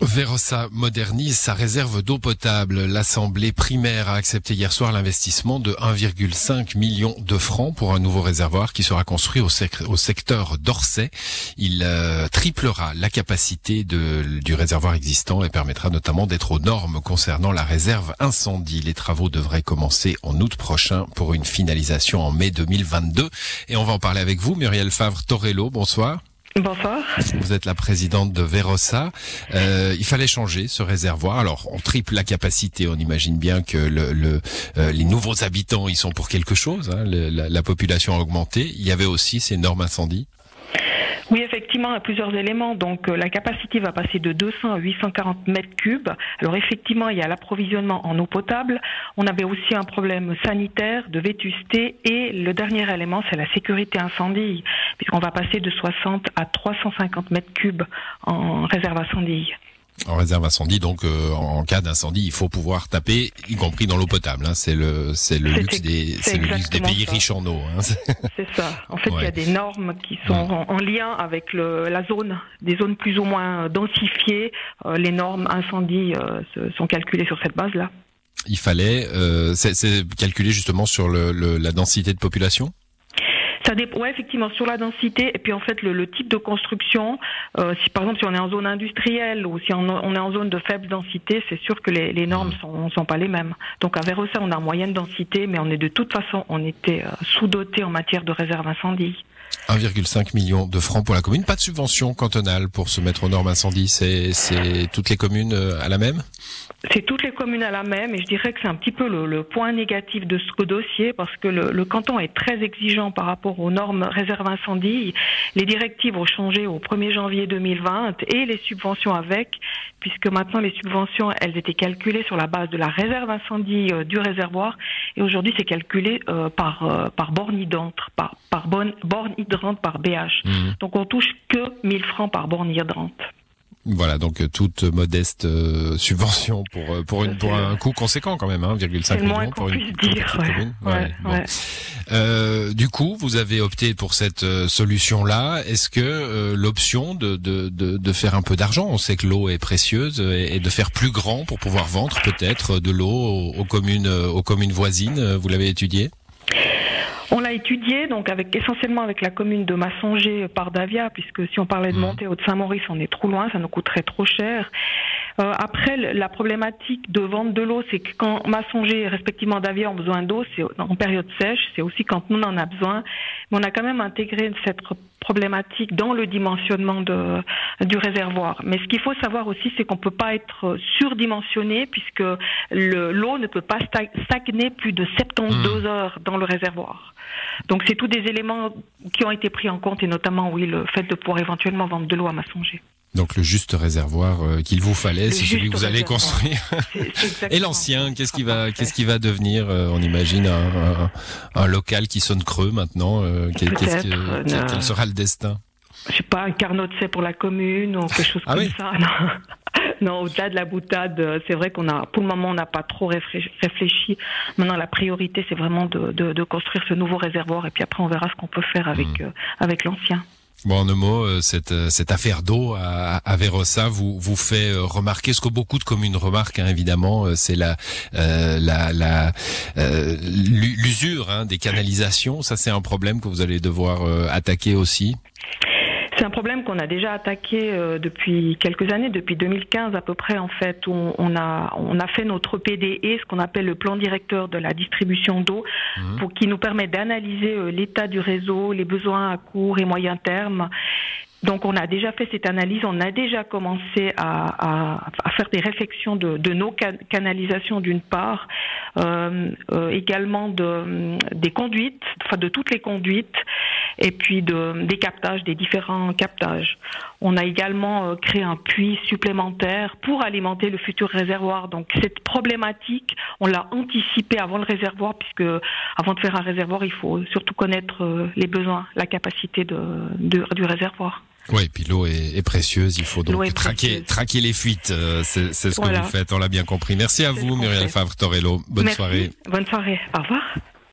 Verosa modernise sa réserve d'eau potable. L'Assemblée primaire a accepté hier soir l'investissement de 1,5 million de francs pour un nouveau réservoir qui sera construit au, secteur d'Orsay. Il euh, triplera la capacité du réservoir existant et permettra notamment d'être aux normes concernant la réserve incendie. Les travaux devraient commencer en août prochain pour une finalisation en mai 2022. Et on va en parler avec vous, Muriel Favre-Torello. Bonsoir. Vous êtes la présidente de Verosa. Euh, il fallait changer ce réservoir. Alors, on triple la capacité. On imagine bien que le, euh, les nouveaux habitants, ils sont pour quelque chose. Hein. la, la, population a augmenté. Il y avait aussi ces normes incendies. Oui, effectivement, a plusieurs éléments. Donc, euh, la capacité va passer de 200 à 840 mètres cubes. Alors, effectivement, il y a l'approvisionnement en eau potable. On avait aussi un problème sanitaire, de vétusté. Et le dernier élément, c'est la sécurité incendie, puisqu'on va passer de 60 à 350 mètres cubes en réserve incendie. En réserve incendie, donc euh, en cas d'incendie, il faut pouvoir taper, y compris dans l'eau potable. Hein. C'est le c'est le luxe des c'est le luxe des pays riches en eau. Hein. C'est ça. En fait, il y a des normes qui sont en, lien avec le, la zone, des zones plus ou moins densifiées. Euh, les normes incendie euh, sont calculées sur cette base-là. Il fallait, c'est calculé justement sur le, la densité de population? Ça dépend, ouais, effectivement, sur la densité et puis en fait le, type de construction. Euh, si par exemple si on est en zone industrielle ou si on, est en zone de faible densité, c'est sûr que les, normes mmh. sont, sont pas les mêmes. Donc à Vérossa, on a moyenne densité, mais on est de toute façon, on était euh, sous-doté en matière de réserve incendie. 1,5 million de francs pour la commune. Pas de subvention cantonale pour se mettre aux normes incendie. C'est, toutes les communes euh, à la même? C'est toutes les communes à la même et je dirais que c'est un petit peu le, point négatif de ce dossier parce que le, canton est très exigeant par rapport aux normes réserve incendie. Les directives ont changé au 1er janvier 2020 et les subventions avec puisque maintenant les subventions, elles étaient calculées sur la base de la réserve incendie euh, du réservoir et aujourd'hui c'est calculé euh, par, par borne hydrante, par, par borne hydrante par BH. Mhm. Donc on touche que 1000 francs par borne hydrante. Voilà, donc euh, toute modeste euh, subvention pour euh, pour une pour un coût conséquent quand même, 1,5 hein, million pour une, dire, commune. du coup, vous avez opté pour cette solution-là. Est-ce que l'option de, de, de, de, faire un peu d'argent, on sait que l'eau est précieuse, et, de faire plus grand pour pouvoir vendre peut-être de l'eau aux, communes aux communes voisines, vous l'avez étudié? On l'a étudié donc avec essentiellement avec la commune de Massonger par Davia, puisque si on parlait de mmh. monter au de Saint-Maurice, on est trop loin, ça nous coûterait trop cher. Euh, après, la problématique de vente de l'eau, c'est que quand Massonger et respectivement Davia ont besoin d'eau, c'est en période sèche, c'est aussi quand nous on en a besoin. Mais on a quand même intégré cette problématique dans le dimensionnement de, du réservoir. Mais ce qu'il faut savoir aussi, c'est qu'on ne peut pas être surdimensionné puisque l'eau ne peut pas stagner plus de 72 mmh. heures dans le réservoir. Donc c'est tous des éléments qui ont été pris en compte et notamment oui le fait de pouvoir éventuellement vendre de l'eau à Massonger. Donc le juste réservoir euh, qu'il vous fallait, c'est celui que vous allez construire. Et l'ancien, qu'est-ce qui va, qu'est-ce qui va devenir euh, On imagine un, un, local qui sonne creux maintenant. Euh, quel, quel, sera le destin? Je sais pas, un carnot de pour la commune ou quelque chose ah comme ça. Non, au-delà de la boutade, c'est vrai qu'on a, pour le moment, on n'a pas trop réfléchi. Maintenant, la priorité, c'est vraiment de, de, de, construire ce nouveau réservoir et puis après, on verra ce qu'on peut faire avec, mmh. avec l'ancien. Bon, en un mot, euh, cette, euh, cette affaire d'eau à, à Vérossa vous, vous fait euh, remarquer ce que beaucoup de communes remarquent, hein, évidemment, c'est la la la l'usure hein, des canalisations. Ça, c'est un problème que vous allez devoir attaquer aussi. C'est un problème qu'on a déjà attaqué euh, depuis quelques années, depuis 2015 à peu près en fait, où on a on a fait notre PDE, ce qu'on appelle le plan directeur de la distribution d'eau, mmh. pour qui nous permet d'analyser euh, l'état du réseau, les besoins à court et moyen terme donc on a déjà fait cette analyse, on a déjà commencé à, à, faire des réflexions de, de nos canalisations d'une part, euh, euh, également de, des conduites, enfin de toutes les conduites, et puis de, des captages, des différents captages. On a également euh, créé un puits supplémentaire pour alimenter le futur réservoir. Donc cette problématique, on l'a anticipée avant le réservoir, puisque avant de faire un réservoir, il faut surtout connaître euh, les besoins, la capacité de, de du réservoir. Oui, puis l'eau est, précieuse, il faut donc traquer, traquer les fuites. Euh, c'est ce que vous faites, on l'a bien compris. Merci à vous, Muriel Favre-Torello. Bonne soirée. Bonne soirée. Au revoir.